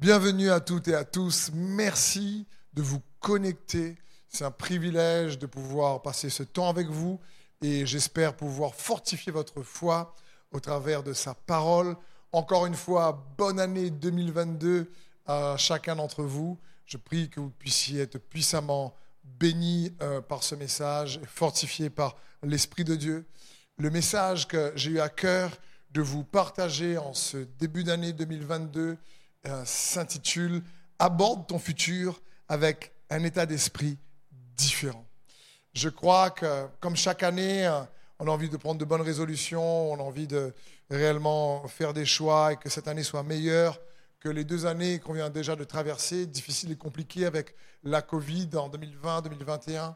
Bienvenue à toutes et à tous. Merci de vous connecter. C'est un privilège de pouvoir passer ce temps avec vous et j'espère pouvoir fortifier votre foi au travers de sa parole. Encore une fois, bonne année 2022 à chacun d'entre vous. Je prie que vous puissiez être puissamment bénis euh, par ce message, fortifiés par l'Esprit de Dieu. Le message que j'ai eu à cœur de vous partager en ce début d'année 2022 euh, s'intitule Aborde ton futur avec un état d'esprit différent. Je crois que, comme chaque année, euh, on a envie de prendre de bonnes résolutions, on a envie de réellement faire des choix et que cette année soit meilleure que les deux années qu'on vient déjà de traverser, difficiles et compliquées avec la Covid en 2020-2021.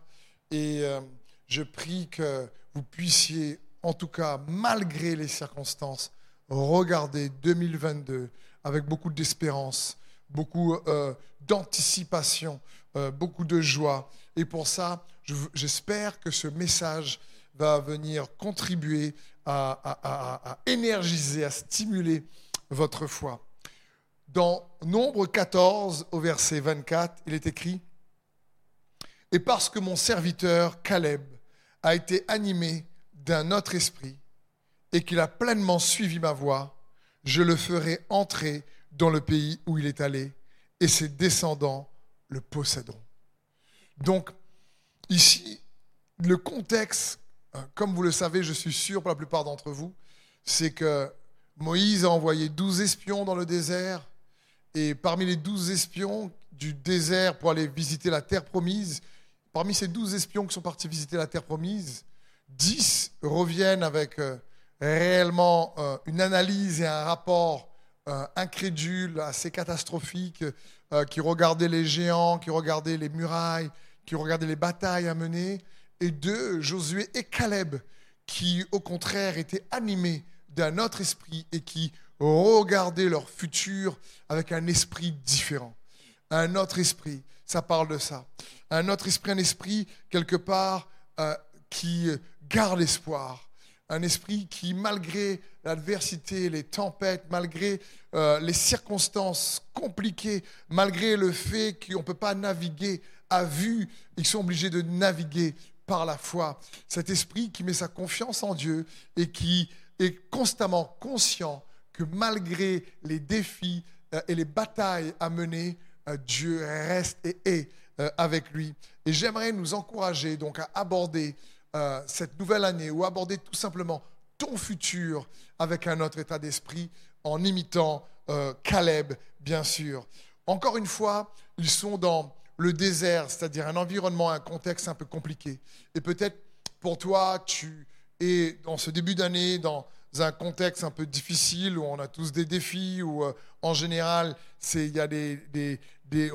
Et euh, je prie que vous puissiez, en tout cas, malgré les circonstances, regarder 2022 avec beaucoup d'espérance, beaucoup euh, d'anticipation, euh, beaucoup de joie. Et pour ça, j'espère que ce message va venir contribuer à, énergiser, à stimuler votre foi. Dans Nombre 14, au verset 24, il est écrit, Et parce que mon serviteur Caleb a été animé d'un autre esprit, et qu'il a pleinement suivi ma voie, je le ferai entrer dans le pays où il est allé, et ses descendants le posséderont. Donc, ici, le contexte, hein, comme vous le savez, je suis sûr pour la plupart d'entre vous, c'est que Moïse a envoyé douze espions dans le désert, et parmi les douze espions du désert pour aller visiter la terre promise, parmi ces douze espions qui sont partis visiter la terre promise, dix reviennent avec euh, réellement euh, une analyse et un rapport euh, incrédule, assez catastrophique, euh, qui regardait les géants, qui regardait les murailles, qui regardait les batailles à mener, et deux, Josué et Caleb, qui au contraire étaient animés d'un autre esprit et qui regardaient leur futur avec un esprit différent. Un autre esprit, ça parle de ça. Un autre esprit, un esprit quelque part qui garde l'espoir, un esprit qui, malgré l'adversité, les tempêtes, malgré euh, les circonstances compliquées, malgré le fait qu'on ne peut pas naviguer à vue, ils sont obligés de naviguer par la foi. Cet esprit qui met sa confiance en Dieu et qui est constamment conscient que malgré les défis euh, et les batailles à mener, euh, Dieu reste et est avec lui. Et j'aimerais nous encourager donc à aborder euh, cette nouvelle année ou aborder tout simplement ton futur avec un autre état d'esprit en imitant euh, Caleb, bien sûr. Encore une fois, ils sont dans le désert, c'est-à-dire un environnement, un contexte un peu compliqué. Et peut-être pour toi, tu es dans ce début d'année dans un contexte un peu difficile où on a tous des défis, où euh, en général, il y a des,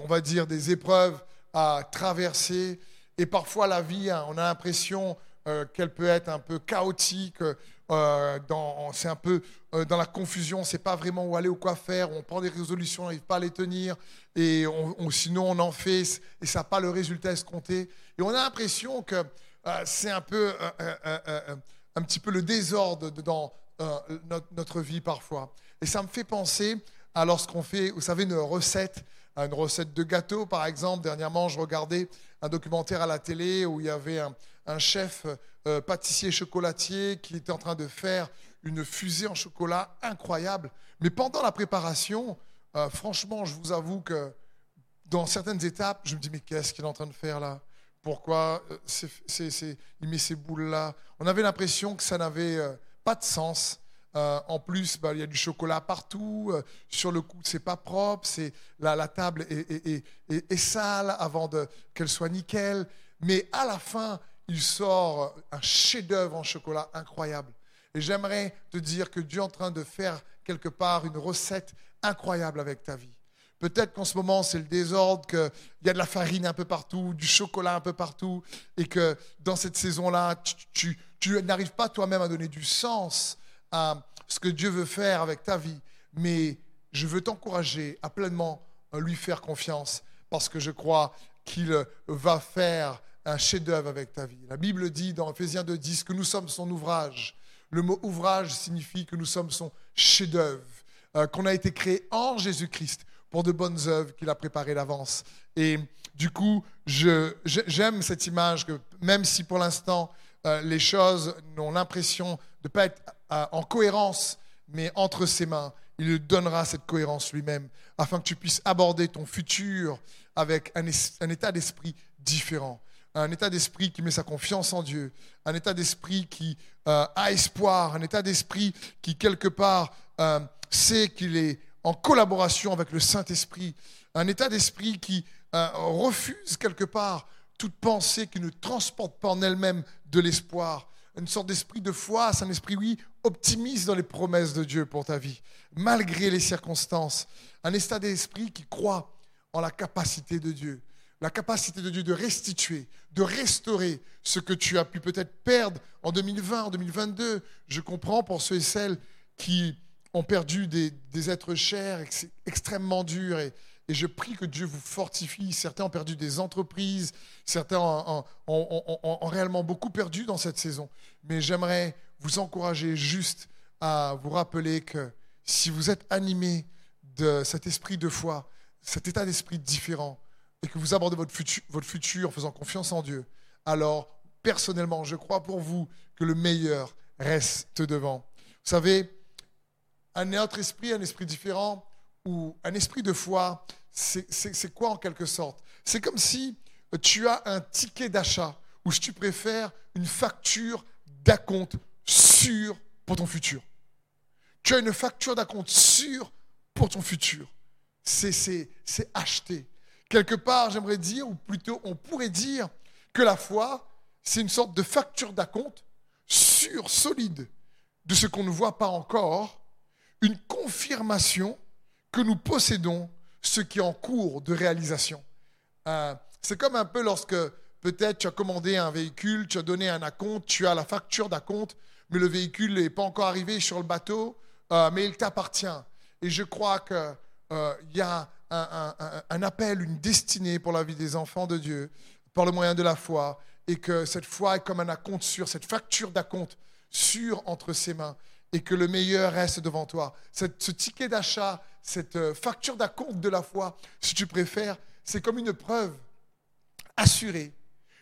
on va dire, des épreuves à traverser. Et parfois, la vie, hein, on a l'impression euh, qu'elle peut être un peu chaotique. Euh, c'est un peu euh, dans la confusion, on ne sait pas vraiment où aller ou quoi faire, on prend des résolutions, on n'arrive pas à les tenir, et sinon on en fait et ça n'a pas le résultat escompté. Et on a l'impression que c'est un peu un petit peu le désordre dans notre, notre, vie parfois. Et ça me fait penser à lorsqu'on fait, vous savez, une recette, une recette de gâteau par exemple. Dernièrement, je regardais un documentaire à la télé où il y avait un, chef euh, pâtissier chocolatier qui était en train de faire une fusée en chocolat incroyable. Mais pendant la préparation, euh, franchement, je vous avoue que dans certaines étapes, je me dis, mais qu'est-ce qu'il est en train de faire là? Pourquoi euh, il met ces boules-là? On avait l'impression que ça n'avait pas de sens. En plus, bah, il y a du chocolat partout. sur le coup, c'est pas propre. C'est la, la, table est, est sale avant qu'elle soit nickel. Mais à la fin, il sort un chef-d'œuvre en chocolat incroyable. Et j'aimerais te dire que Dieu est en train de faire quelque part une recette incroyable avec ta vie. Peut-être qu'en ce moment, c'est le désordre, qu'il y a de la farine un peu partout, du chocolat un peu partout, et que dans cette saison-là, tu, n'arrives pas toi-même à donner du sens à ce que Dieu veut faire avec ta vie. Mais je veux t'encourager à pleinement lui faire confiance, parce que je crois qu'il va faire un chef-d'œuvre avec ta vie. La Bible dit dans Ephésiens 2.10 que nous sommes son ouvrage. Le mot ouvrage signifie que nous sommes son chef-d'œuvre, euh, qu'on a été créé en Jésus-Christ pour de bonnes œuvres qu'il a préparées d'avance. Et du coup, j'aime cette image que même si pour l'instant euh, les choses n'ont l'impression de ne pas être euh, en cohérence, mais entre ses mains, il lui donnera cette cohérence lui-même, afin que tu puisses aborder ton futur avec un, état d'esprit différent. Un état d'esprit qui met sa confiance en Dieu, un état d'esprit qui euh, a espoir, un état d'esprit qui, quelque part, euh, sait qu'il est en collaboration avec le Saint-Esprit, un état d'esprit qui euh, refuse, quelque part, toute pensée qui ne transporte pas en elle-même de l'espoir, une sorte d'esprit de foi, c'est un esprit, oui, optimiste dans les promesses de Dieu pour ta vie, malgré les circonstances. Un état d'esprit qui croit en la capacité de Dieu, la capacité de Dieu de restituer, de restaurer ce que tu as pu peut-être perdre en 2020, en 2022. Je comprends pour ceux et celles qui ont perdu des, êtres chers, c'est extrêmement dur et, et je prie que Dieu vous fortifie. Certains ont perdu des entreprises, certains ont, réellement beaucoup perdu dans cette saison. Mais j'aimerais vous encourager juste à vous rappeler que si vous êtes animé de cet esprit de foi, cet état d'esprit différent, et que vous abordez votre futur, en faisant confiance en Dieu, alors personnellement, je crois pour vous que le meilleur reste devant. Vous savez, un autre esprit, un esprit différent, ou un esprit de foi, c'est quoi en quelque sorte? C'est comme si tu as un ticket d'achat, ou si tu préfères, une facture d'acompte sûre pour ton futur. Tu as une facture d'acompte sûre pour ton futur. C'est acheté. Quelque part, j'aimerais dire, ou plutôt on pourrait dire que la foi, c'est une sorte de facture d'acompte sûre, solide, de ce qu'on ne voit pas encore, une confirmation que nous possédons ce qui est en cours de réalisation. Euh, c'est comme un peu lorsque peut-être tu as commandé un véhicule, tu as donné un acompte, tu as la facture d'acompte, mais le véhicule n'est pas encore arrivé sur le bateau, euh, mais il t'appartient. Et je crois qu'il euh, y a un, appel, une destinée pour la vie des enfants de Dieu par le moyen de la foi, et que cette foi est comme un acompte sûr, cette facture d'acompte sûr entre ses mains et que le meilleur reste devant toi. Ce ticket d'achat, cette euh, facture d'acompte de la foi, si tu préfères, c'est comme une preuve assurée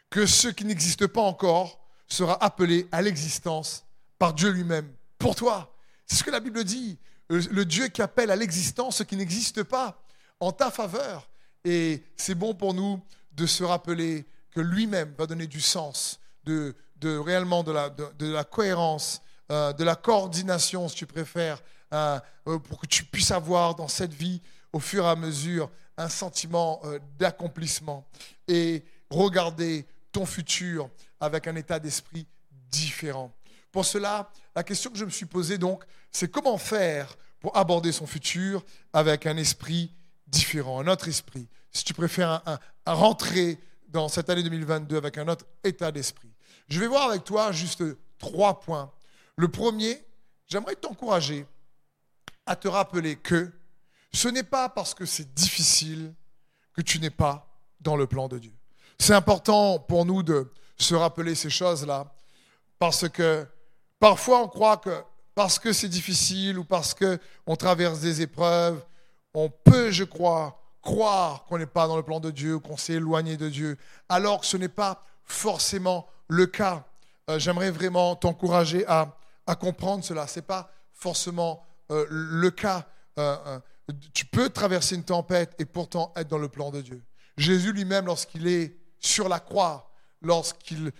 que ce qui n'existe pas encore sera appelé à l'existence par Dieu lui-même. Pour toi, c'est ce que la Bible dit. Le Dieu qui appelle à l'existence ce qui n'existe pas en ta faveur. Et c'est bon pour nous de se rappeler que lui-même va donner du sens, de, réellement de la cohérence euh, de la coordination, si tu préfères, euh, euh, pour que tu puisses avoir dans cette vie, au fur et à mesure, un sentiment d'accomplissement et regarder ton futur avec un état d'esprit différent. Pour cela, la question que je me suis posée donc, c'est comment faire pour aborder son futur avec un esprit différent, un autre esprit. Si tu préfères rentrer dans cette année 2022 avec un autre état d'esprit. Je vais voir avec toi juste trois points le premier, j'aimerais t'encourager à te rappeler que ce n'est pas parce que c'est difficile que tu n'es pas dans le plan de Dieu. C'est important pour nous de se rappeler ces choses-là, parce que parfois on croit que parce que c'est difficile ou parce qu'on traverse des épreuves, on peut, je crois, croire qu'on n'est pas dans le plan de Dieu, qu'on s'est éloigné de Dieu, alors que ce n'est pas forcément le cas. Euh, j'aimerais vraiment t'encourager à à comprendre cela. Ce n'est pas forcément euh, le cas. Euh, euh, tu peux traverser une tempête et pourtant être dans le plan de Dieu. Jésus lui-même, lorsqu'il est sur la croix, lorsqu'il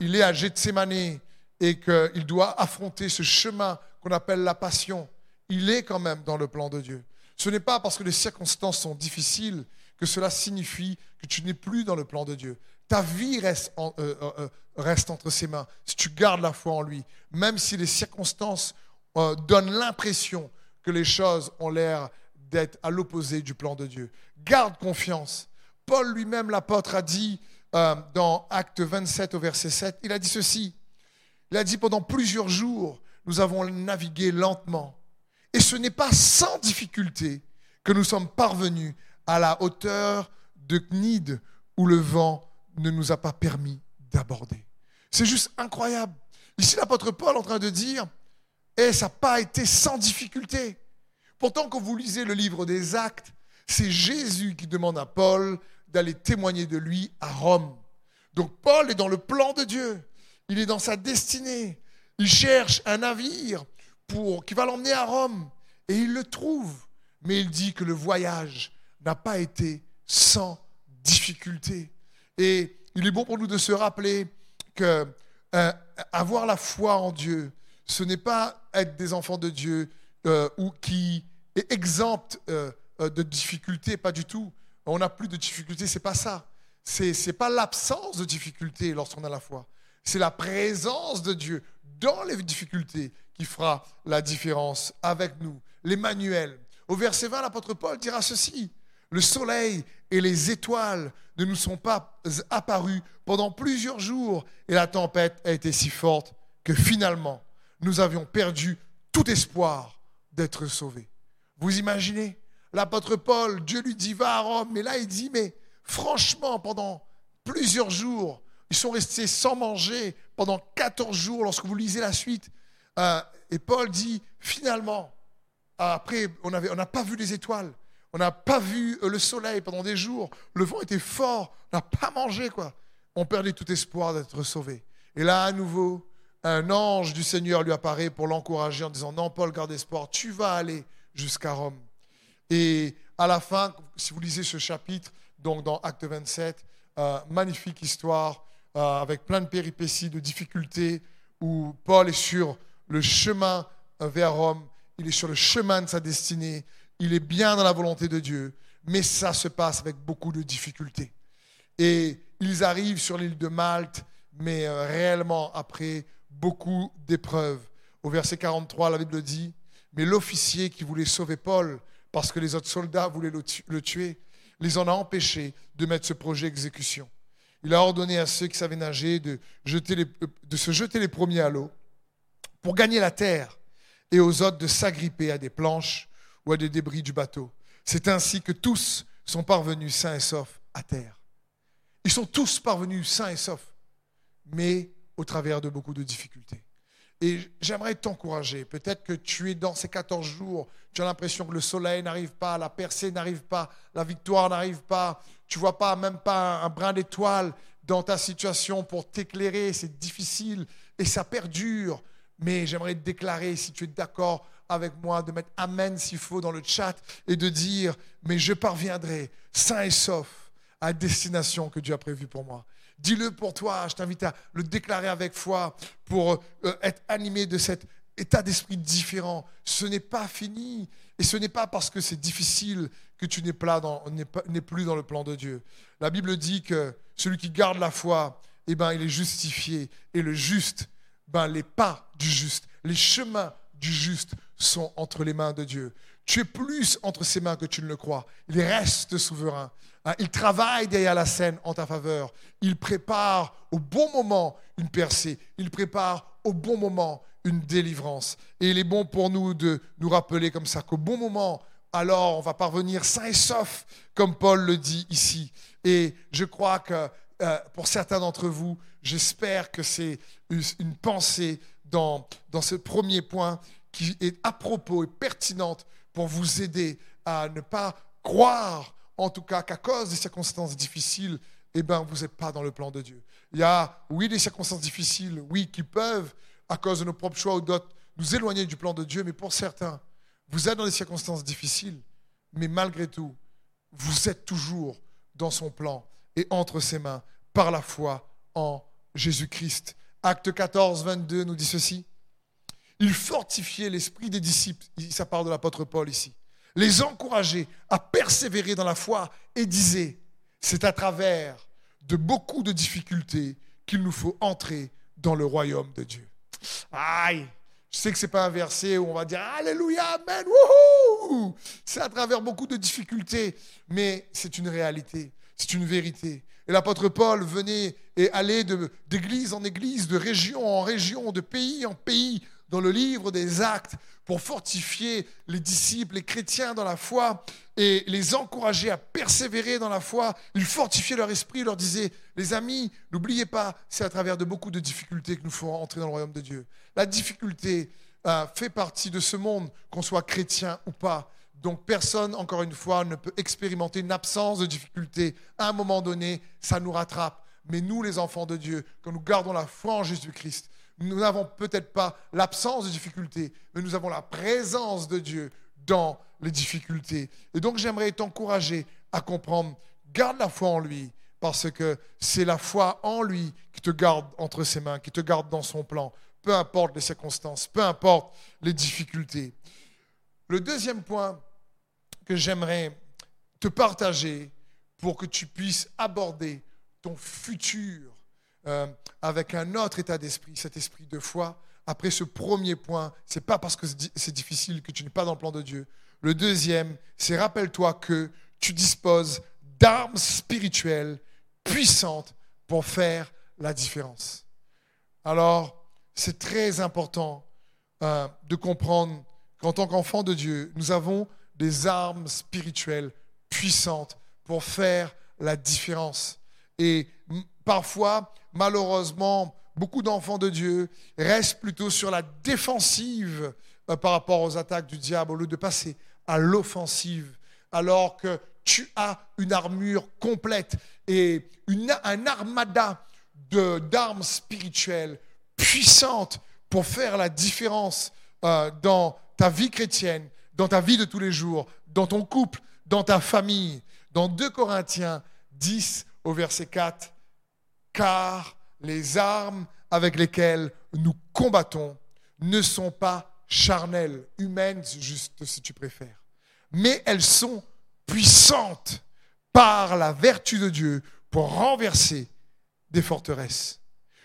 il est à Gethsemane et qu'il doit affronter ce chemin qu'on appelle la passion, il est quand même dans le plan de Dieu. Ce n'est pas parce que les circonstances sont difficiles que cela signifie que tu n'es plus dans le plan de Dieu. Ta vie reste, euh, euh, euh, reste entre ses mains si tu gardes la foi en lui, même si les circonstances donnent l'impression que les choses ont l'air d'être à l'opposé du plan de Dieu. Garde confiance. Paul lui-même, l'apôtre, a dit dans Acte 27 au verset 7, il a dit ceci. Il a dit pendant plusieurs jours, nous avons navigué lentement. Et ce n'est pas sans difficulté que nous sommes parvenus à la hauteur de Cnide où le vent ne nous a pas permis d'aborder. C'est juste incroyable. Ici, l'apôtre Paul est en train de dire, et eh, ça n'a pas été sans difficulté. Pourtant, quand vous lisez le livre des actes, C'est Jésus qui demande à Paul d'aller témoigner de lui à Rome. Donc Paul est dans le plan de Dieu. Il est dans sa destinée. Il cherche un navire qui va l'emmener à Rome. Et il le trouve. Mais il dit que le voyage n'a pas été sans difficulté. Et il est bon pour nous de se rappeler que euh, avoir la foi en Dieu, ce n'est pas être des enfants de Dieu euh, ou qui est exempt euh, de difficultés, pas du tout. On n'a plus de difficultés, c'est pas ça. C'est n'est pas l'absence de difficultés lorsqu'on a la foi. C'est la présence de Dieu dans les difficultés qui fera la différence avec nous. L'Emmanuel. Au verset 20, l'apôtre Paul dira ceci. Le soleil et les étoiles ne nous sont pas apparus pendant plusieurs jours et la tempête a été si forte que finalement, nous avions perdu tout espoir d'être sauvés. Vous imaginez L'apôtre Paul, Dieu lui dit, va à Rome. Mais là, il dit, mais franchement, pendant plusieurs jours, ils sont restés sans manger pendant 14 jours lorsque vous lisez la suite. Euh, et Paul dit, finalement, après, on n'a pas vu les étoiles. On n'a pas vu euh, le soleil pendant des jours. Le vent était fort. On n'a pas mangé, quoi. On perdait tout espoir d'être sauvé. Et là, à nouveau, un ange du Seigneur lui apparaît pour l'encourager en disant Non, Paul, garde espoir. Tu vas aller jusqu'à Rome. Et à la fin, si vous lisez ce chapitre, donc dans Acte 27, euh, magnifique histoire euh, avec plein de péripéties, de difficultés, où Paul est sur le chemin vers Rome. Il est sur le chemin de sa destinée il est bien dans la volonté de Dieu, mais ça se passe avec beaucoup de difficultés. Et ils arrivent sur l'île de Malte, mais euh, réellement après beaucoup d'épreuves. Au verset 43, la Bible dit, mais l'officier qui voulait sauver Paul, parce que les autres soldats voulaient le tuer, les en a empêchés de mettre ce projet exécution. Il a ordonné à ceux qui savaient nager de, les, de se jeter les premiers à l'eau pour gagner la terre et aux autres de s'agripper à des planches des débris du bateau. C'est ainsi que tous sont parvenus sains et saufs à terre. Ils sont tous parvenus sains et saufs, mais au travers de beaucoup de difficultés. Et j'aimerais t'encourager. Peut-être que tu es dans ces 14 jours, tu as l'impression que le soleil n'arrive pas, la percée n'arrive pas, la victoire n'arrive pas, tu vois pas même pas un brin d'étoile dans ta situation pour t'éclairer, c'est difficile et ça perdure. Mais j'aimerais te déclarer, si tu es d'accord avec moi, de mettre Amen s'il faut dans le chat et de dire, mais je parviendrai sain et sauf à destination que Dieu a prévue pour moi. Dis-le pour toi, je t'invite à le déclarer avec foi pour euh, être animé de cet état d'esprit différent. Ce n'est pas fini et ce n'est pas parce que c'est difficile que tu n'es plus dans le plan de Dieu. La Bible dit que celui qui garde la foi, eh ben, il est justifié et le juste, ben, les pas du juste, les chemins du juste sont entre les mains de Dieu. Tu es plus entre ses mains que tu ne le crois. Il reste souverain. Hein, il travaille derrière la scène en ta faveur. Il prépare au bon moment une percée. Il prépare au bon moment une délivrance. Et il est bon pour nous de nous rappeler comme ça qu'au bon moment, alors on va parvenir sain et sauf, comme Paul le dit ici. Et je crois que euh, pour certains d'entre vous, j'espère que c'est une pensée dans, ce premier point qui est à propos et pertinente pour vous aider à ne pas croire, en tout cas, qu'à cause des circonstances difficiles, eh ben, vous n'êtes pas dans le plan de Dieu. Il y a, oui, des circonstances difficiles, oui, qui peuvent, à cause de nos propres choix ou d'autres, nous éloigner du plan de Dieu, mais pour certains, vous êtes dans des circonstances difficiles, mais malgré tout, vous êtes toujours dans son plan et entre ses mains par la foi en Jésus-Christ. Acte 14, 22 nous dit ceci. Il fortifiait l'esprit des disciples, ça parle de l'apôtre Paul ici, les encourageait à persévérer dans la foi et disait, c'est à travers de beaucoup de difficultés qu'il nous faut entrer dans le royaume de Dieu. Aïe, je sais que ce n'est pas un verset où on va dire Alléluia, Amen, wouhou C'est à travers beaucoup de difficultés, mais c'est une réalité, c'est une vérité. Et l'apôtre Paul venait et allait d'église en église, de région en région, de pays en pays, dans le livre des actes, pour fortifier les disciples, les chrétiens dans la foi et les encourager à persévérer dans la foi. Il fortifiait leur esprit, leur disait, les amis, n'oubliez pas, c'est à travers de beaucoup de difficultés que nous ferons entrer dans le royaume de Dieu. La difficulté euh, fait partie de ce monde, qu'on soit chrétien ou pas Donc personne, encore une fois, ne peut expérimenter une absence de difficulté. À un moment donné, ça nous rattrape. Mais nous, les enfants de Dieu, quand nous gardons la foi en Jésus-Christ, nous n'avons peut-être pas l'absence de difficulté, mais nous avons la présence de Dieu dans les difficultés. Et donc j'aimerais t'encourager à comprendre, garde la foi en lui, parce que c'est la foi en lui qui te garde entre ses mains, qui te garde dans son plan, peu importe les circonstances, peu importe les difficultés. Le deuxième point que j'aimerais te partager pour que tu puisses aborder ton futur euh, avec un autre état d'esprit, cet esprit de foi. Après ce premier point, c'est pas parce que c'est difficile que tu n'es pas dans le plan de Dieu. Le deuxième, c'est rappelle-toi que tu disposes d'armes spirituelles puissantes pour faire la différence. Alors, c'est très important euh, de comprendre qu'en tant qu'enfant de Dieu, nous avons des armes spirituelles puissantes pour faire la différence. Et parfois, malheureusement, beaucoup d'enfants de Dieu restent plutôt sur la défensive euh, par rapport aux attaques du diable au lieu de passer à l'offensive, alors que tu as une armure complète et une, un armada d'armes spirituelles puissantes pour faire la différence euh, dans ta vie chrétienne, dans ta vie de tous les jours, dans ton couple, dans ta famille. Dans 2 Corinthiens 10 au verset 4, car les armes avec lesquelles nous combattons ne sont pas charnelles, humaines juste si tu préfères, mais elles sont puissantes par la vertu de Dieu pour renverser des forteresses.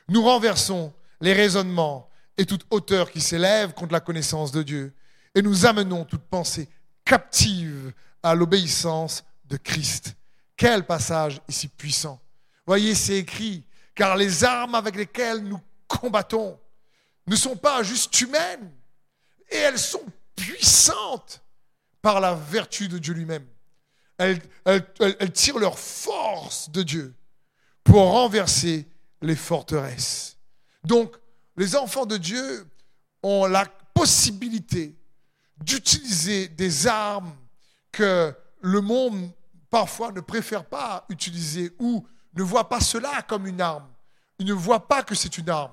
Nous renversons les raisonnements et toute hauteur qui s'élève contre la connaissance de Dieu et nous amenons toute pensée captive à l'obéissance de Christ. Quel passage ici puissant. Voyez, c'est écrit, car les armes avec lesquelles nous combattons ne sont pas juste humaines, et elles sont puissantes par la vertu de Dieu lui-même. Elles, tirent leur force de Dieu pour renverser les forteresses. Donc, les enfants de Dieu ont la possibilité d'utiliser des armes que le monde parfois ne préfère pas utiliser ou ne voit pas cela comme une arme. Il ne voit pas que c'est une arme.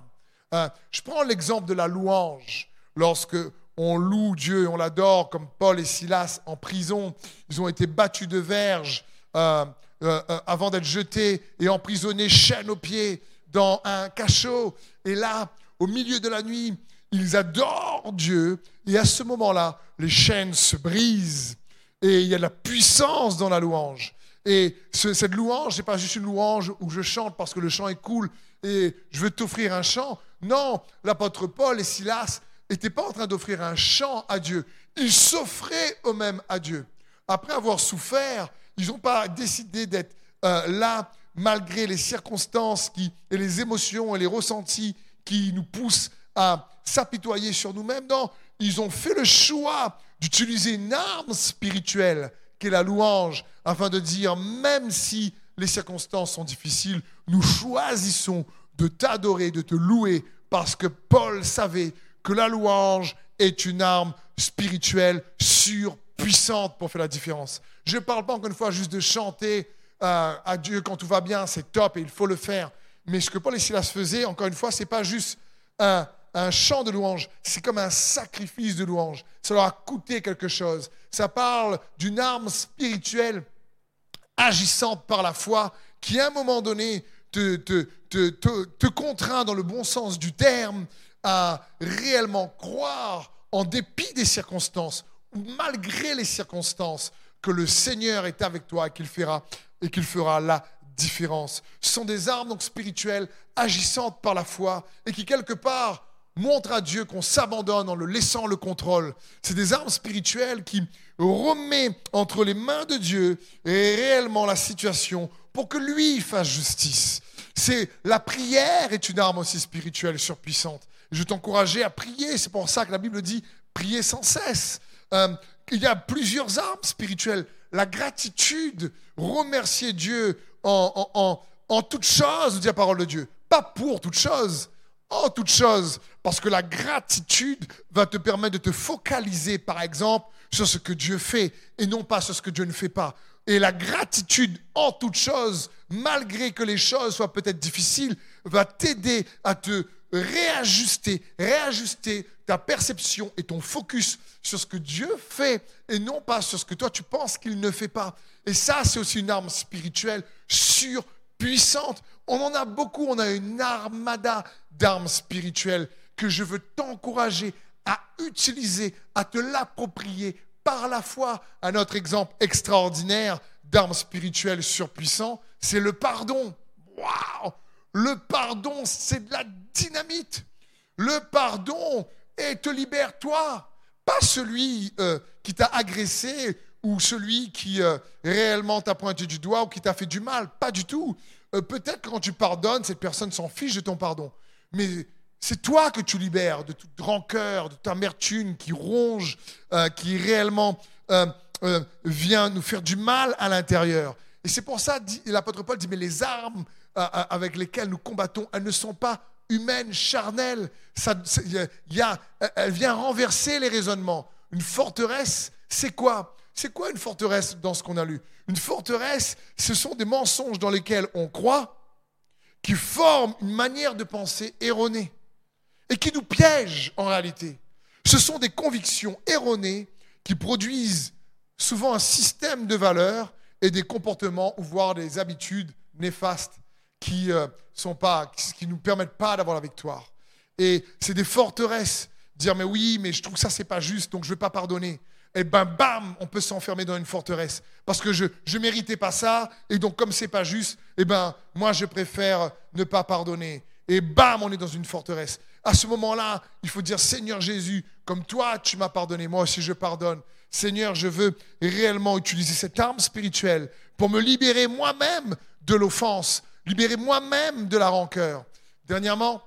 Euh, je prends l'exemple de la louange. Lorsque on loue Dieu et on l'adore, comme Paul et Silas en prison, ils ont été battus de verge euh, euh, avant d'être jetés et emprisonnés chaîne aux pieds dans un cachot. Et là, au milieu de la nuit, ils adorent Dieu. Et à ce moment-là, les chaînes se brisent. Et il y a de la puissance dans la louange. Et cette louange, n'est pas juste une louange où je chante parce que le chant est cool et je veux t'offrir un chant. Non, l'apôtre Paul et Silas n'étaient pas en train d'offrir un chant à Dieu. Ils s'offraient eux-mêmes à Dieu. Après avoir souffert, ils n'ont pas décidé d'être euh, là malgré les circonstances qui, et les émotions et les ressentis qui nous poussent à s'apitoyer sur nous-mêmes. Non, ils ont fait le choix d'utiliser une arme spirituelle qu'est la louange, afin de dire, même si les circonstances sont difficiles, nous choisissons de t'adorer, de te louer, parce que Paul savait que la louange est une arme spirituelle surpuissante pour faire la différence. Je ne parle pas encore une fois juste de chanter euh, à Dieu quand tout va bien, c'est top et il faut le faire. Mais ce que Paul et Silas faisaient, encore une fois, ce n'est pas juste un, un chant de louange, c'est comme un sacrifice de louange. Ça leur a coûté quelque chose. Ça parle d'une arme spirituelle agissante par la foi qui, à un moment donné, te, contraint, dans le bon sens du terme, à réellement croire, en dépit des circonstances, ou malgré les circonstances, que le Seigneur est avec toi et qu'il fera, et fera la différence. Ce sont des armes donc spirituelles agissantes par la foi et qui, quelque part, montre à Dieu qu'on s'abandonne en le laissant le contrôle. C'est des armes spirituelles qui remet entre les mains de Dieu réellement la situation pour que lui fasse justice. C'est la prière est une arme aussi spirituelle surpuissante. Je t'encourageais à prier. C'est pour ça que la Bible dit prier sans cesse. Euh, il y a plusieurs armes spirituelles. La gratitude, remercier Dieu en, en, en, en toute dit la parole de Dieu. Pas pour toute chose, en toute chose. Parce que la gratitude va te permettre de te focaliser, par exemple, sur ce que Dieu fait et non pas sur ce que Dieu ne fait pas. Et la gratitude en toute chose, malgré que les choses soient peut-être difficiles, va t'aider à te réajuster, réajuster ta perception et ton focus sur ce que Dieu fait et non pas sur ce que toi tu penses qu'il ne fait pas. Et ça, c'est aussi une arme spirituelle surpuissante. On en a beaucoup, on a une armada d'armes spirituelles que je veux t'encourager à utiliser, à te l'approprier par la foi. Un autre exemple extraordinaire d'armes spirituelles surpuissant, c'est le pardon. Waouh Le pardon, c'est de la dynamite. Le pardon, et te libère toi, pas celui euh, qui t'a agressé ou celui qui euh, réellement t'a pointé du doigt ou qui t'a fait du mal, pas du tout. Euh, peut-être quand tu pardonnes, cette personne s'en fiche de ton pardon, mais c'est toi que tu libères de toute rancœur, de toute amertume qui ronge, qui réellement vient nous faire du mal à l'intérieur. Et c'est pour ça, l'apôtre Paul dit, mais les armes avec lesquelles nous combattons, elles ne sont pas humaine, charnelle. Ça, y a, elle vient renverser les raisonnements. Une forteresse, c'est quoi? C'est quoi une forteresse dans ce qu'on a lu? Une forteresse, ce sont des mensonges dans lesquels on croit, qui forment une manière de penser erronée et qui nous piègent en réalité. Ce sont des convictions erronées qui produisent souvent un système de valeurs et des comportements, voire des habitudes néfastes qui ne euh, qui nous permettent pas d'avoir la victoire. Et c'est des forteresses. Dire mais oui, mais je trouve que ça c'est pas juste, donc je vais pas pardonner. Et ben bam, on peut s'enfermer dans une forteresse parce que je je méritais pas ça et donc comme c'est pas juste, et ben moi je préfère ne pas pardonner. Et bam, on est dans une forteresse. À ce moment-là, il faut dire Seigneur Jésus, comme toi tu m'as pardonné, moi aussi je pardonne. Seigneur, je veux réellement utiliser cette arme spirituelle pour me libérer moi-même de l'offense, libérer moi-même de la rancœur. Dernièrement,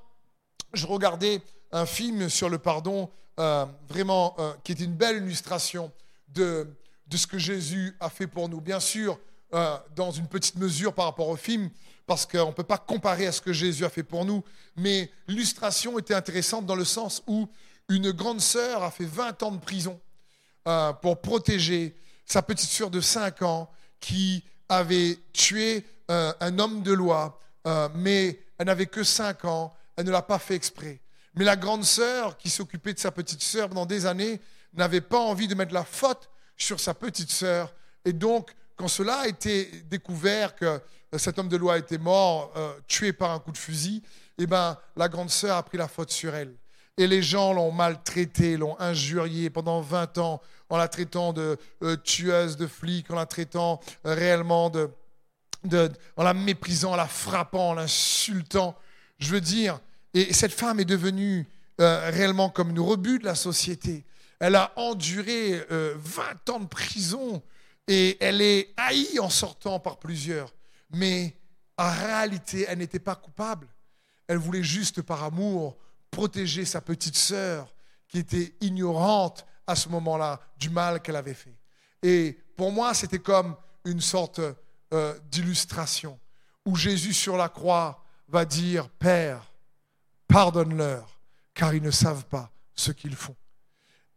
je regardais un film sur le pardon, euh, vraiment, euh, qui est une belle illustration de, ce que Jésus a fait pour nous. Bien sûr, euh, dans une petite mesure par rapport au film, parce qu'on ne peut pas comparer à ce que Jésus a fait pour nous, mais l'illustration était intéressante dans le sens où une grande sœur a fait 20 ans de prison pour protéger sa petite sœur de 5 ans qui avait tué euh, un homme de loi, euh, mais elle n'avait que 5 ans, elle ne l'a pas fait exprès. Mais la grande sœur, qui s'occupait de sa petite sœur pendant des années, n'avait pas envie de mettre la faute sur sa petite sœur. Et donc, quand cela a été découvert que euh, cet homme de loi était mort, tué par un coup de fusil, eh ben, la grande sœur a pris la faute sur elle. Et les gens l'ont maltraité, l'ont injurié pendant 20 ans en la traitant de tueuse, de flic, en la traitant réellement de, en la méprisant, en la frappant, en l'insultant. Je veux dire, et cette femme est devenue euh, réellement comme une rebut de la société. Elle a enduré 20 euh, ans de prison et elle est haïe en sortant par plusieurs. Mais en réalité, elle n'était pas coupable. Elle voulait juste par amour protéger sa petite sœur qui était ignorante à ce moment-là du mal qu'elle avait fait. Et pour moi, c'était comme une sorte euh, d'illustration où Jésus sur la croix va dire, Père, pardonne-leur, car ils ne savent pas ce qu'ils font.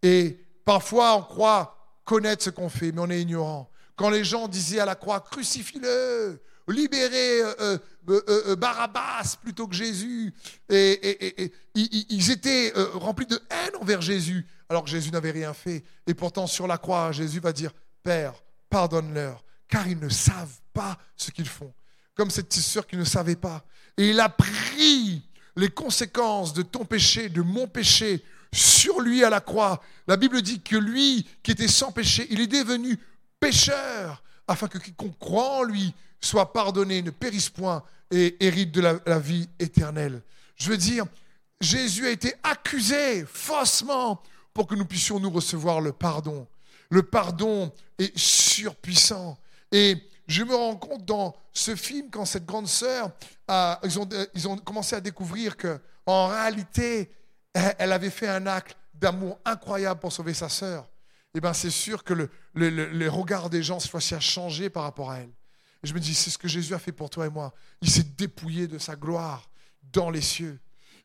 Et parfois, on croit connaître ce qu'on fait, mais on est ignorant. Quand les gens disaient à la croix, crucifie-le, libérez euh, euh, Barabbas plutôt que Jésus, et, ils étaient remplis de haine envers Jésus, alors que Jésus n'avait rien fait. Et pourtant, sur la croix, Jésus va dire, Père, pardonne-leur, car ils ne savent pas ce qu'ils font. Comme cette sœur qui ne savait pas. Et il a pris les conséquences de ton péché, de mon péché, sur lui à la croix. La Bible dit que lui, qui était sans péché, il est devenu pécheur, afin que quiconque croit en lui soit pardonné, ne périsse point et hérite de la, vie éternelle. Je veux dire, Jésus a été accusé faussement pour que nous puissions nous recevoir le pardon. Le pardon est surpuissant. Et je me rends compte dans ce film, quand cette grande sœur, ils, ont, ils, ont, commencé à découvrir que en réalité, elle avait fait un acte d'amour incroyable pour sauver sa sœur. Eh bien, c'est sûr que le, le, regard des gens, cette fois-ci, a changé par rapport à elle. Je me dis, c'est ce que Jésus a fait pour toi et moi. Il s'est dépouillé de sa gloire dans les cieux.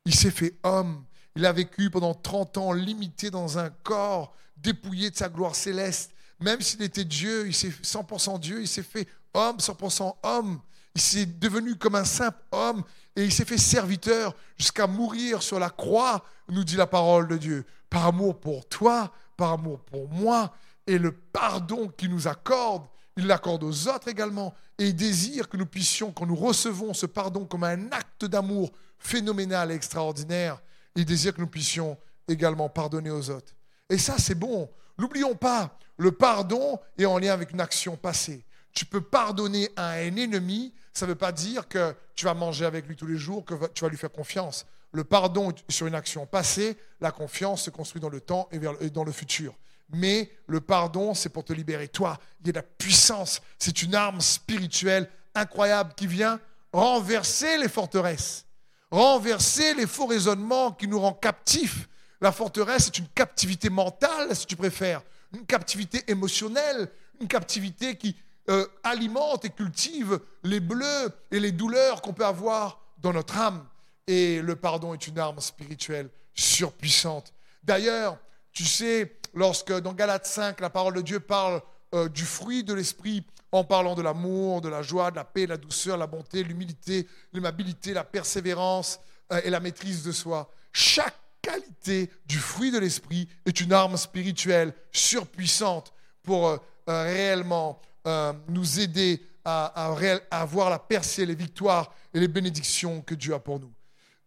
Il s'est fait homme. Il a vécu pendant 30 ans limité dans un corps, dépouillé de sa gloire céleste. Même s'il était Dieu, il s'est 100% Dieu, il s'est fait homme, 100% homme. Il s'est devenu comme un simple homme et il s'est fait serviteur jusqu'à mourir sur la croix, nous dit la parole de Dieu. Par amour pour toi, par amour pour moi, et le pardon qu'il nous accorde, il l'accorde aux autres également. Et il désire que nous puissions, quand nous recevons ce pardon comme un acte d'amour phénoménal et extraordinaire, il désire que nous puissions également pardonner aux autres. Et ça, c'est bon. N'oublions pas, le pardon est en lien avec une action passée. Tu peux pardonner à un ennemi, ça ne veut pas dire que tu vas manger avec lui tous les jours, que tu vas lui faire confiance. Le pardon est sur une action passée, la confiance se construit dans le temps et dans le futur. Mais le pardon, c'est pour te libérer. Toi, il y a de la puissance. C'est une arme spirituelle incroyable qui vient renverser les forteresses, renverser les faux raisonnements qui nous rendent captifs. La forteresse, c'est une captivité mentale, si tu préfères, une captivité émotionnelle, une captivité qui euh, alimente et cultive les bleus et les douleurs qu'on peut avoir dans notre âme. Et le pardon est une arme spirituelle surpuissante. D'ailleurs, tu sais, lorsque dans Galates 5, la parole de Dieu parle euh, du fruit de l'esprit en parlant de l'amour, de la joie, de la paix, de la douceur, la bonté, l'humilité, l'aimabilité, la persévérance euh, et la maîtrise de soi. Chaque qualité du fruit de l'esprit est une arme spirituelle surpuissante pour réellement euh, nous aider à, à, voir la percée, les victoires et les bénédictions que Dieu a pour nous.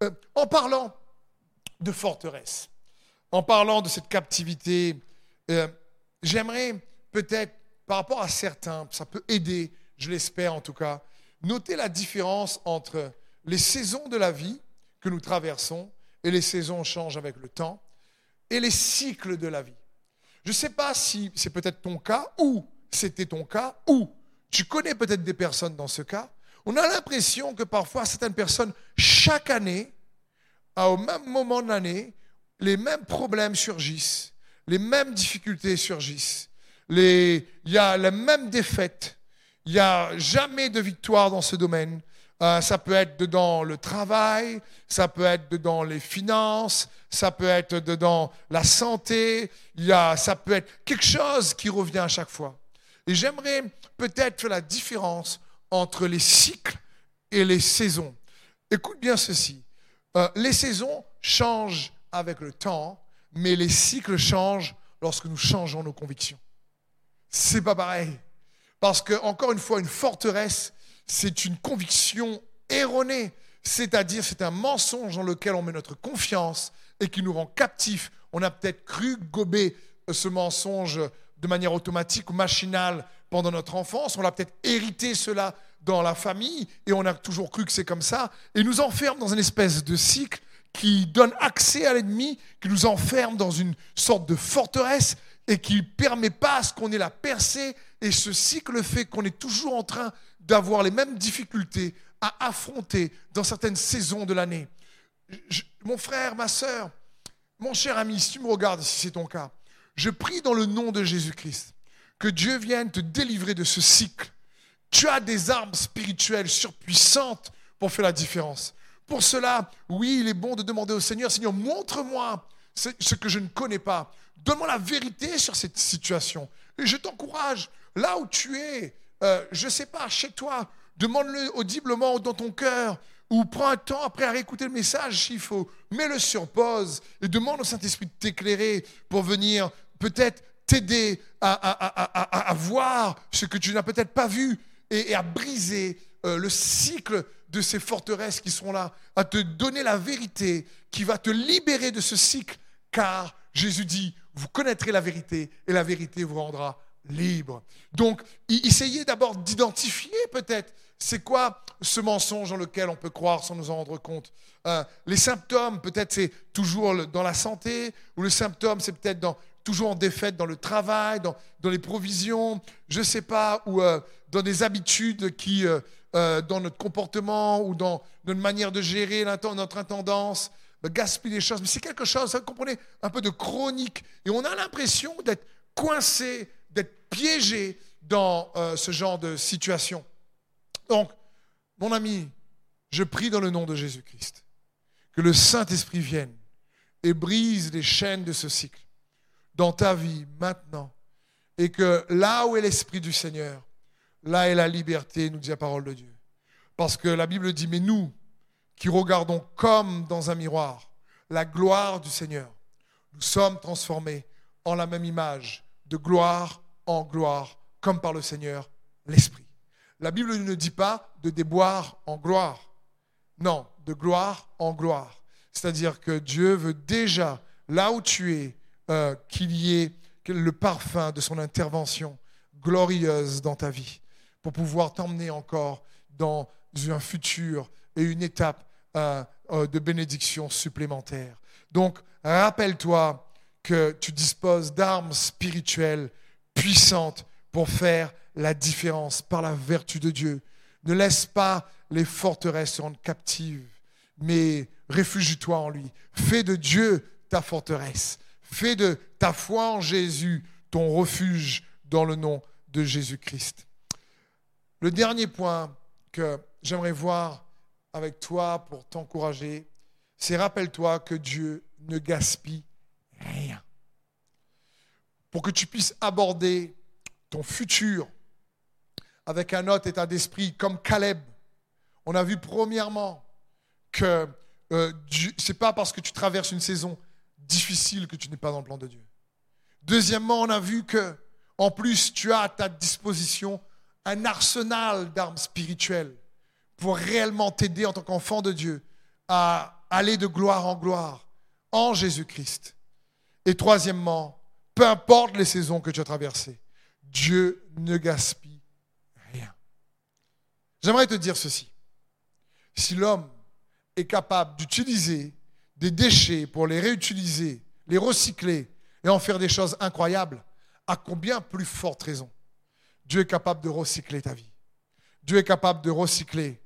Euh, en parlant de forteresse, en parlant de cette captivité, euh, j'aimerais peut-être, par rapport à certains, ça peut aider, je l'espère en tout cas, noter la différence entre les saisons de la vie que nous traversons, et les saisons changent avec le temps, et les cycles de la vie. Je ne sais pas si c'est peut-être ton cas ou c'était ton cas, ou tu connais peut-être des personnes dans ce cas, on a l'impression que parfois certaines personnes, chaque année, au même moment de l'année, les mêmes problèmes surgissent, les mêmes difficultés surgissent, il y a la même défaite, il n'y a jamais de victoire dans ce domaine. Euh, ça peut être dedans le travail, ça peut être dedans les finances, ça peut être dedans la santé, il y a, ça peut être quelque chose qui revient à chaque fois. Et j'aimerais peut-être faire la différence entre les cycles et les saisons. Écoute bien ceci. Euh, les saisons changent avec le temps, mais les cycles changent lorsque nous changeons nos convictions. C'est pas pareil. Parce que, encore une fois, une forteresse, c'est une conviction erronée. C'est-à-dire, c'est un mensonge dans lequel on met notre confiance et qui nous rend captifs. On a peut-être cru gober ce mensonge de manière automatique ou machinale pendant notre enfance. On a peut-être hérité cela dans la famille et on a toujours cru que c'est comme ça. Et nous enferme dans une espèce de cycle qui donne accès à l'ennemi, qui nous enferme dans une sorte de forteresse et qui ne permet pas à ce qu'on ait la percée. Et ce cycle fait qu'on est toujours en train d'avoir les mêmes difficultés à affronter dans certaines saisons de l'année. Mon frère, ma soeur, mon cher ami, si tu me regardes, si c'est ton cas, je prie dans le nom de Jésus-Christ que Dieu vienne te délivrer de ce cycle. Tu as des armes spirituelles surpuissantes pour faire la différence. Pour cela, oui, il est bon de demander au Seigneur, Seigneur, montre-moi ce que je ne connais pas. Donne-moi la vérité sur cette situation. Et je t'encourage, là où tu es, euh, je ne sais pas, chez toi, demande-le audiblement dans ton cœur, ou prends un temps après à réécouter le message s'il faut, mets-le sur pause et demande au Saint-Esprit de t'éclairer pour venir peut-être t'aider à, voir ce que tu n'as peut-être pas vu et, à briser euh, le cycle de ces forteresses qui sont là, à te donner la vérité qui va te libérer de ce cycle, car Jésus dit, vous connaîtrez la vérité et la vérité vous rendra libre. Donc, essayez d'abord d'identifier peut-être c'est quoi ce mensonge dans lequel on peut croire sans nous en rendre compte euh, Les symptômes, peut-être c'est toujours dans la santé, ou le symptôme c'est peut-être dans toujours en défaite dans le travail, dans, dans les provisions, je ne sais pas, ou euh, dans des habitudes qui, euh, dans notre comportement ou dans notre manière de gérer notre intendance, gaspiller les choses. Mais c'est quelque chose, vous comprenez, un peu de chronique. Et on a l'impression d'être coincé, d'être piégé dans ce genre de situation. Donc, mon ami, je prie dans le nom de Jésus-Christ que le Saint-Esprit vienne et brise les chaînes de ce cycle dans ta vie maintenant. Et que là où est l'Esprit du Seigneur, là est la liberté, nous dit la parole de Dieu. Parce que la Bible dit, mais nous qui regardons comme dans un miroir la gloire du Seigneur, nous sommes transformés en la même image, de gloire en gloire, comme par le Seigneur, l'Esprit. La Bible ne dit pas de déboire en gloire. Non, de gloire en gloire. C'est-à-dire que Dieu veut déjà, là où tu es, euh, qu'il y ait le parfum de son intervention glorieuse dans ta vie, pour pouvoir t'emmener encore dans un futur et une étape euh, euh, de bénédiction supplémentaire. Donc, rappelle-toi que tu disposes d'armes spirituelles puissantes pour faire la différence par la vertu de Dieu. Ne laisse pas les forteresses rendre captives, mais réfugie-toi en lui. Fais de Dieu ta forteresse. Fais de ta foi en Jésus ton refuge dans le nom de Jésus-Christ. Le dernier point que j'aimerais voir avec toi pour t'encourager, c'est rappelle-toi que Dieu ne gaspille rien. Pour que tu puisses aborder ton futur avec un autre état d'esprit comme Caleb, on a vu premièrement que euh, ce n'est pas parce que tu traverses une saison difficile que tu n'es pas dans le plan de Dieu. Deuxièmement, on a vu que, en plus, tu as à ta disposition un arsenal d'armes spirituelles pour réellement t'aider en tant qu'enfant de Dieu à aller de gloire en gloire en Jésus-Christ. Et troisièmement, peu importe les saisons que tu as traversées, Dieu ne gaspille rien. J'aimerais te dire ceci. Si l'homme est capable d'utiliser des déchets pour les réutiliser, les recycler et en faire des choses incroyables, à combien plus forte raison Dieu est capable de recycler ta vie. Dieu est capable de recycler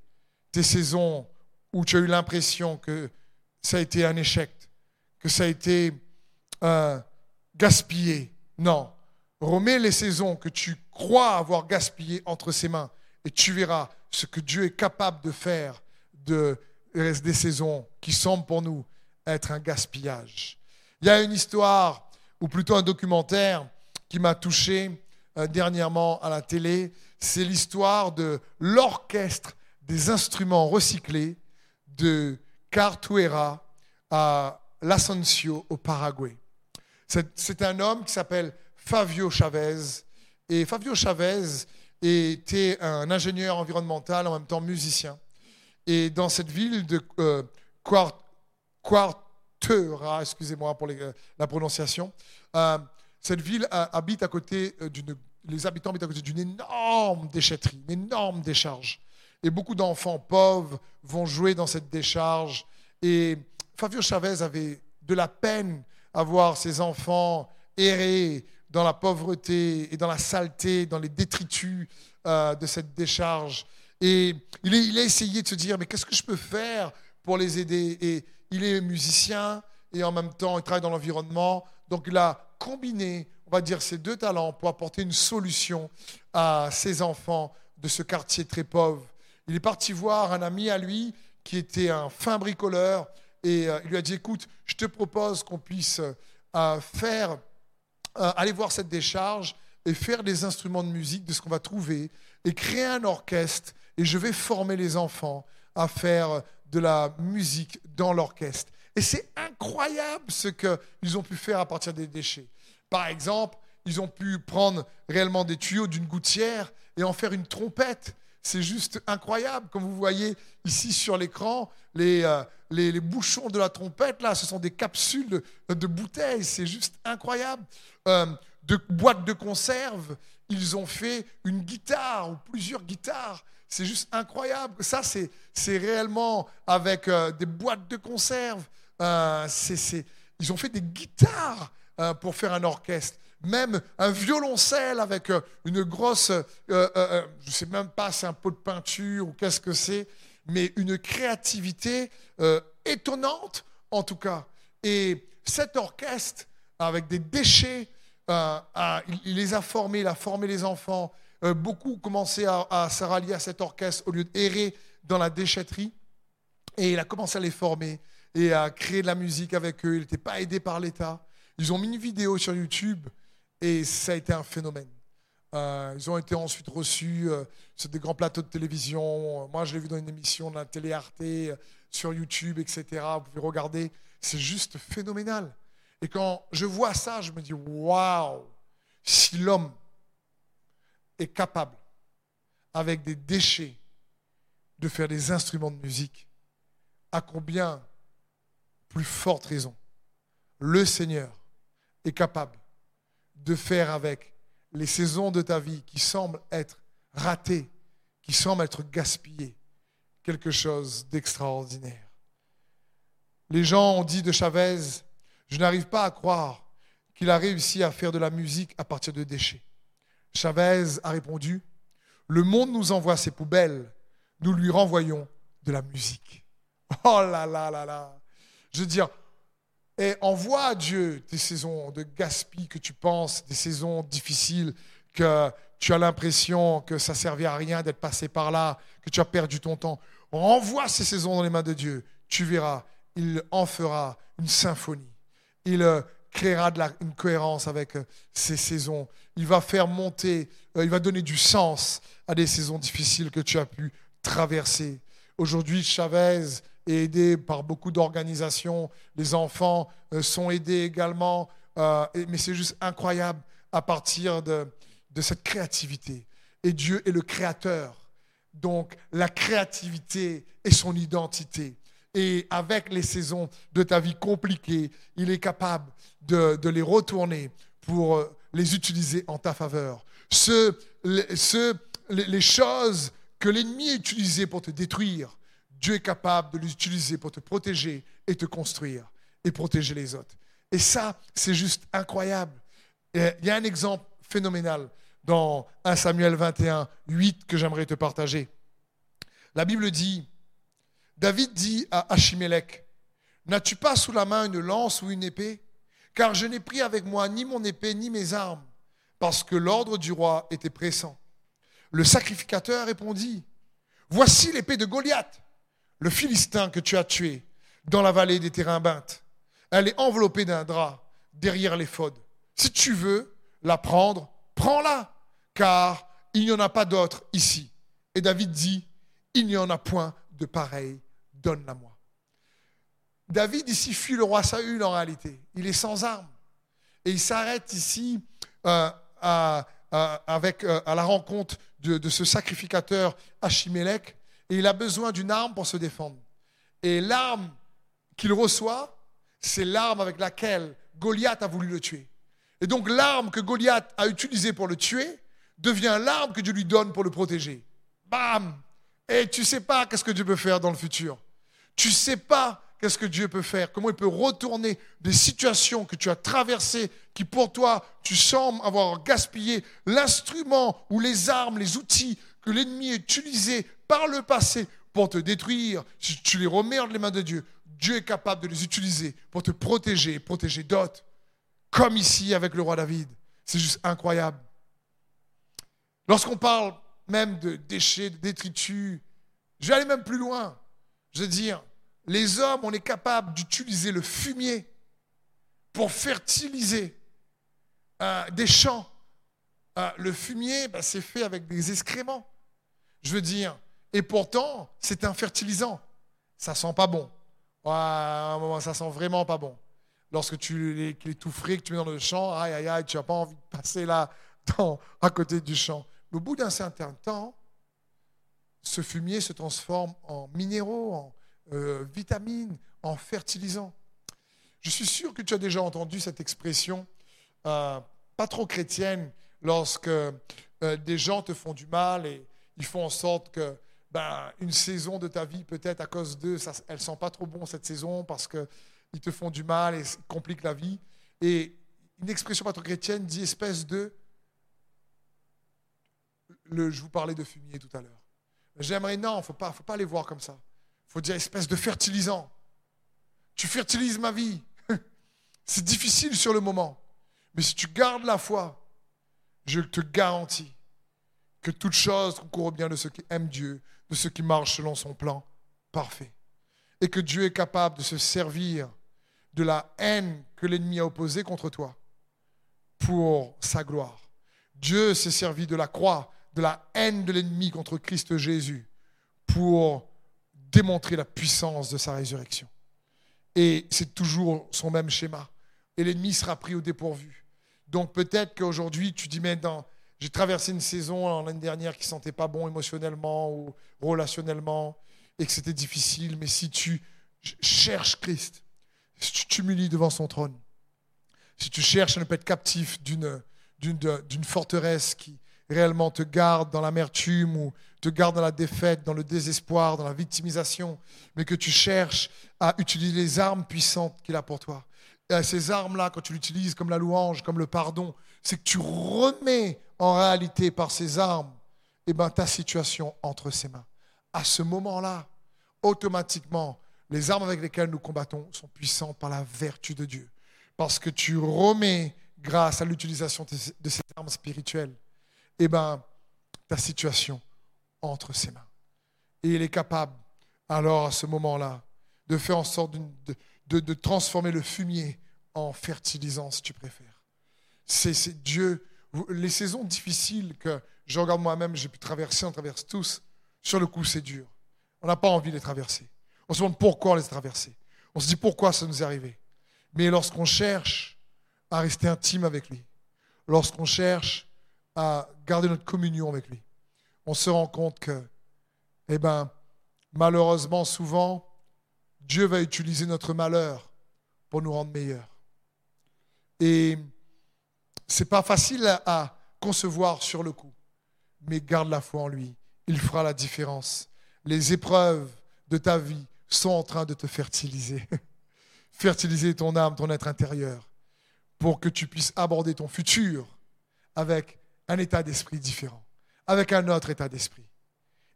tes saisons où tu as eu l'impression que ça a été un échec, que ça a été euh, gaspillé. Non. Remets les saisons que tu crois avoir gaspillées entre ses mains et tu verras ce que Dieu est capable de faire de, des saisons qui semblent pour nous être un gaspillage. Il y a une histoire, ou plutôt un documentaire, qui m'a touché euh, dernièrement à la télé. C'est l'histoire de l'orchestre des instruments recyclés de Cartuera à l'Asensio au Paraguay. C'est un homme qui s'appelle Fabio Chavez. Et Fabio Chavez était un ingénieur environnemental, en même temps musicien. Et dans cette ville de euh, excusez-moi pour la prononciation, euh, cette ville habite à côté euh, d'une, les habitants habitent à côté d'une énorme déchetterie, une énorme décharge. Et beaucoup d'enfants pauvres vont jouer dans cette décharge. Et Fabio Chavez avait de la peine à voir ses enfants errer dans la pauvreté et dans la saleté, dans les détritus euh, de cette décharge. Et il, a essayé de se dire, mais qu'est-ce que je peux faire pour les aider? Et il est musicien et en même temps, il travaille dans l'environnement. Donc il a combiné, on va dire, ces deux talents pour apporter une solution à ces enfants de ce quartier très pauvre. Il est parti voir un ami à lui qui était un fin bricoleur et euh, il lui a dit, écoute, je te propose qu'on puisse euh, faire, euh, aller voir cette décharge et faire des instruments de musique de ce qu'on va trouver et créer un orchestre et je vais former les enfants à faire de la musique dans l'orchestre. Et c'est incroyable ce qu'ils ont pu faire à partir des déchets. Par exemple, ils ont pu prendre réellement des tuyaux d'une gouttière et en faire une trompette. C'est juste incroyable. Comme vous voyez ici sur l'écran, les, euh, les, bouchons de la trompette, là, ce sont des capsules de, bouteilles. C'est juste incroyable. Euh, de boîtes de conserve, ils ont fait une guitare ou plusieurs guitares. C'est juste incroyable. Ça, c'est, réellement avec euh, des boîtes de conserve. ils ont fait des guitares pour faire un orchestre même un violoncelle avec euh, une grosse, euh, euh, je ne sais même pas, c'est un pot de peinture ou qu'est-ce que c'est, mais une créativité étonnante en tout cas. Et cet orchestre, avec des déchets, il, les a formés, il a formé les enfants. beaucoup commencé à, à se rallier à cet orchestre au lieu d'errer dans la déchetterie. Et il a commencé à les former. et à créer de la musique avec eux. Il n'était pas aidé par l'État. Ils ont mis une vidéo sur YouTube et ça a été un phénomène. Euh, ils ont été ensuite reçus euh, sur des grands plateaux de télévision. Moi, je l'ai vu dans une émission de la télé Arte, euh, sur YouTube, etc. Vous pouvez regarder. C'est juste phénoménal. Et quand je vois ça, je me dis waouh, si l'homme est capable, avec des déchets, de faire des instruments de musique, à combien plus forte raison le Seigneur est capable de faire avec les saisons de ta vie qui semblent être ratées, qui semblent être gaspillées, quelque chose d'extraordinaire. Les gens ont dit de Chavez, je n'arrive pas à croire qu'il a réussi à faire de la musique à partir de déchets. Chavez a répondu, le monde nous envoie ses poubelles, nous lui renvoyons de la musique. Oh là là là là. Je veux dire, et envoie à Dieu des saisons de gaspille que tu penses, des saisons difficiles, que tu as l'impression que ça servait à rien d'être passé par là, que tu as perdu ton temps. Renvoie ces saisons dans les mains de Dieu. Tu verras, il en fera une symphonie. Il euh, créera une cohérence avec euh, ces saisons. Il va faire monter, euh, il va donner du sens à des saisons difficiles que tu as pu traverser. Aujourd'hui, Chavez est aidé par beaucoup d'organisations. Les enfants euh, sont aidés également. Euh, mais c'est juste incroyable à partir de, de cette créativité. Et Dieu est le créateur. Donc la créativité est son identité. Et avec les saisons de ta vie compliquées, il est capable de, de les retourner pour euh, les utiliser en ta faveur. Ce, ce, les choses que l'ennemi a utilisées pour te détruire, Dieu est capable de l'utiliser pour te protéger et te construire et protéger les autres. Et ça, c'est juste incroyable. il y a un exemple phénoménal dans 1 Samuel 21, 8 que j'aimerais te partager. La Bible dit, David dit à Achimélec, N'as-tu pas sous la main une lance ou une épée? Car je n'ai pris avec moi ni mon épée ni mes armes, parce que l'ordre du roi était pressant. Le sacrificateur répondit, Voici l'épée de Goliath le Philistin que tu as tué dans la vallée des Térébinthes. Elle est enveloppée d'un drap derrière l'éphod. Si tu veux la prendre, prends-la, car il n'y en a pas d'autre ici. Et David dit, il n'y en a point de pareil, donne-la-moi. David ici fuit le roi Saül en réalité. Il est sans armes. Et il s'arrête ici euh, euh, à la rencontre de, de ce sacrificateur Achimélec et il a besoin d'une arme pour se défendre. Et l'arme qu'il reçoit, c'est l'arme avec laquelle Goliath a voulu le tuer. Et donc l'arme que Goliath a utilisée pour le tuer devient l'arme que Dieu lui donne pour le protéger. Bam Et tu sais pas qu'est-ce que Dieu peut faire dans le futur. Tu sais pas qu'est-ce que Dieu peut faire, comment il peut retourner des situations que tu as traversées, qui pour toi, tu sembles avoir gaspillé, l'instrument ou les armes, les outils que l'ennemi a utilisés par le passé pour te détruire, si tu les remets dans les mains de Dieu, Dieu est capable de les utiliser pour te protéger, protéger d'autres. Comme ici avec le roi David. C'est juste incroyable. Lorsqu'on parle même de déchets, de détritus, je vais aller même plus loin. Je veux dire, les hommes, on est capable d'utiliser le fumier pour fertiliser euh, des champs. Euh, le fumier, ben, c'est fait avec des excréments. Je veux dire, et pourtant, c'est un fertilisant. Ça sent pas bon. Ouais, ça sent vraiment pas bon. Lorsque tu les, les tout que tu mets dans le champ, aïe aïe aïe, tu n'as pas envie de passer là, à côté du champ. Mais au bout d'un certain temps, ce fumier se transforme en minéraux, en euh, vitamines, en fertilisants. Je suis sûr que tu as déjà entendu cette expression, euh, pas trop chrétienne, lorsque euh, des gens te font du mal et ils font en sorte que ben, une saison de ta vie, peut-être à cause d'eux, elle ne sent pas trop bon cette saison parce qu'ils te font du mal et compliquent la vie. Et une expression pas trop chrétienne dit espèce de. Le, je vous parlais de fumier tout à l'heure. J'aimerais, non, il ne faut pas, faut pas les voir comme ça. Il faut dire espèce de fertilisant. Tu fertilises ma vie. C'est difficile sur le moment. Mais si tu gardes la foi, je te garantis que toute chose concourt bien de ceux qui aiment Dieu, de ceux qui marchent selon son plan parfait. et que Dieu est capable de se servir de la haine que l'ennemi a opposée contre toi pour sa gloire. Dieu s'est servi de la croix, de la haine de l'ennemi contre Christ Jésus pour démontrer la puissance de sa résurrection. Et c'est toujours son même schéma. Et l'ennemi sera pris au dépourvu. Donc peut-être qu'aujourd'hui, tu dis, mais j'ai traversé une saison l'année dernière qui ne sentait pas bon émotionnellement ou relationnellement et que c'était difficile. Mais si tu cherches Christ, si tu t'humilies devant son trône, si tu cherches à ne pas être captif d'une, d'une, forteresse qui réellement te garde dans l'amertume ou te garde dans la défaite, dans le désespoir, dans la victimisation, mais que tu cherches à utiliser les armes puissantes qu'il a pour toi. Et ces armes-là, quand tu l'utilises comme la louange, comme le pardon, c'est que tu remets en réalité par ces armes eh ben, ta situation entre ses mains. À ce moment-là, automatiquement, les armes avec lesquelles nous combattons sont puissantes par la vertu de Dieu. Parce que tu remets, grâce à l'utilisation de ces armes spirituelles, eh ben, ta situation entre ses mains. Et il est capable, alors à ce moment-là, de faire en sorte de, de, transformer le fumier en fertilisant, si tu préfères. C'est Dieu. Les saisons difficiles que je regarde moi-même, j'ai pu traverser, on traverse tous, sur le coup, c'est dur. On n'a pas envie de les traverser. On se demande pourquoi on les a traversés. On se dit pourquoi ça nous est arrivé. Mais lorsqu'on cherche à rester intime avec lui, lorsqu'on cherche à garder notre communion avec lui, on se rend compte que, eh ben, malheureusement, souvent, Dieu va utiliser notre malheur pour nous rendre meilleurs. Et c'est pas facile à, concevoir sur le coup, mais garde la foi en lui. Il fera la différence. Les épreuves de ta vie sont en train de te fertiliser. fertiliser ton âme, ton être intérieur, pour que tu puisses aborder ton futur avec un état d'esprit différent, avec un autre état d'esprit.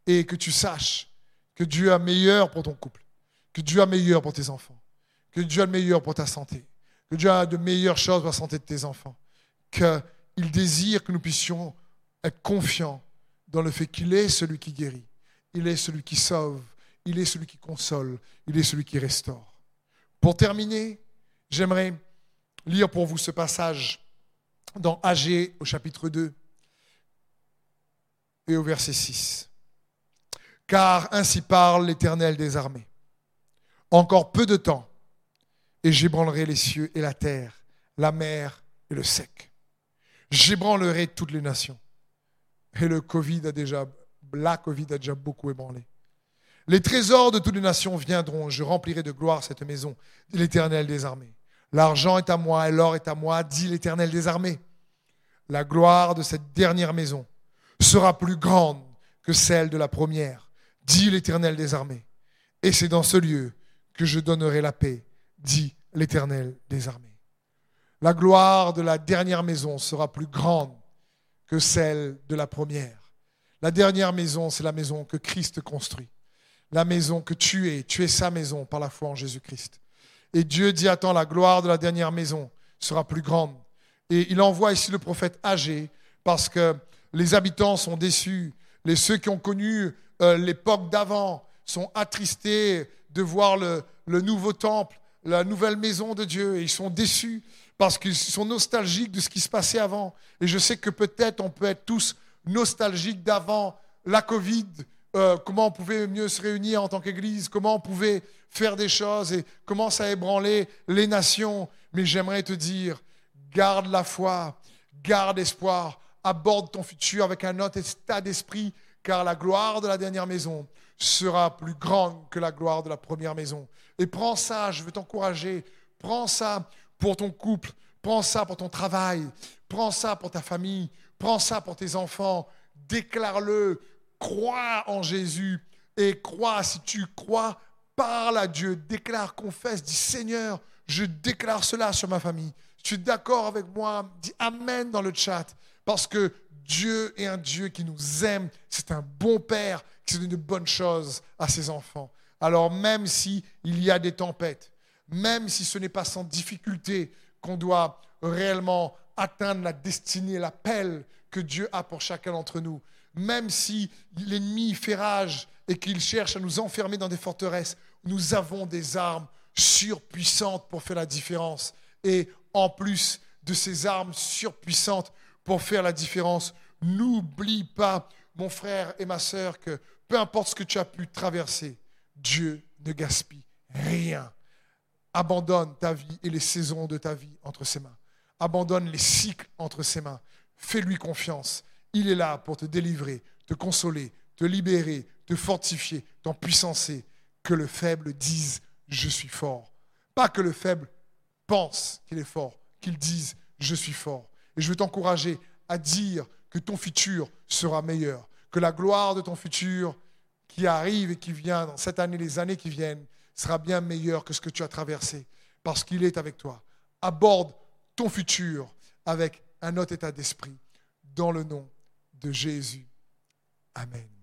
Et que tu saches que Dieu a meilleur pour ton couple, que Dieu a meilleur pour tes enfants, que Dieu a le meilleur pour ta santé, que Dieu a de meilleures choses pour la santé de tes enfants, qu'il désire que nous puissions être confiants dans le fait qu'il est celui qui guérit, il est celui qui sauve, il est celui qui console, il est celui qui restaure. Pour terminer, j'aimerais lire pour vous ce passage dans Agé au chapitre 2 et au verset 6. Car ainsi parle l'Éternel des armées. Encore peu de temps, et j'ébranlerai les cieux et la terre, la mer et le sec. J'ébranlerai toutes les nations. Et le Covid a déjà, la Covid a déjà beaucoup ébranlé. Les trésors de toutes les nations viendront, je remplirai de gloire cette maison, dit l'Éternel des armées. L'argent est à moi et l'or est à moi, dit l'Éternel des armées. La gloire de cette dernière maison sera plus grande que celle de la première, dit l'Éternel des armées. Et c'est dans ce lieu que je donnerai la paix, dit l'Éternel des armées. La gloire de la dernière maison sera plus grande que celle de la première. La dernière maison, c'est la maison que Christ construit. La maison que tu es, tu es sa maison par la foi en Jésus-Christ. Et Dieu dit, attends, la gloire de la dernière maison sera plus grande. Et il envoie ici le prophète âgé parce que les habitants sont déçus. Les, ceux qui ont connu euh, l'époque d'avant sont attristés de voir le, nouveau temple, la nouvelle maison de Dieu. Et ils sont déçus parce qu'ils sont nostalgiques de ce qui se passait avant. Et je sais que peut-être on peut être tous nostalgiques d'avant la Covid, euh, comment on pouvait mieux se réunir en tant qu'Église, comment on pouvait faire des choses et comment ça a ébranlé les nations. Mais j'aimerais te dire, garde la foi, garde espoir, aborde ton futur avec un autre état d'esprit, car la gloire de la dernière maison sera plus grande que la gloire de la première maison. Et prends ça, je veux t'encourager, prends ça pour ton couple, prends ça pour ton travail, prends ça pour ta famille, prends ça pour tes enfants, déclare-le, crois en Jésus et crois, si tu crois, parle à Dieu, déclare, confesse, dis Seigneur, je déclare cela sur ma famille. Tu es d'accord avec moi? Dis Amen dans le chat. Parce que Dieu est un Dieu qui nous aime. C'est un bon Père qui donne de bonnes choses à ses enfants. Alors même s'il y a des tempêtes, même si ce n'est pas sans difficulté qu'on doit réellement atteindre la destinée, l'appel que Dieu a pour chacun d'entre nous, même si l'ennemi fait rage et qu'il cherche à nous enfermer dans des forteresses, nous avons des armes surpuissantes pour faire la différence. Et en plus de ces armes surpuissantes pour faire la différence, n'oublie pas, mon frère et ma sœur, que peu importe ce que tu as pu traverser, Dieu ne gaspille rien. Abandonne ta vie et les saisons de ta vie entre ses mains. Abandonne les cycles entre ses mains. Fais-lui confiance. Il est là pour te délivrer, te consoler, te libérer, te fortifier, t'empuissancer. Que le faible dise je suis fort. Pas que le faible pense qu'il est fort, qu'il dise je suis fort. Et je veux t'encourager à dire que ton futur sera meilleur, que la gloire de ton futur qui arrive et qui vient dans cette année, les années qui viennent, sera bien meilleure que ce que tu as traversé, parce qu'il est avec toi. Aborde ton futur avec un autre état d'esprit, dans le nom de Jésus. Amen.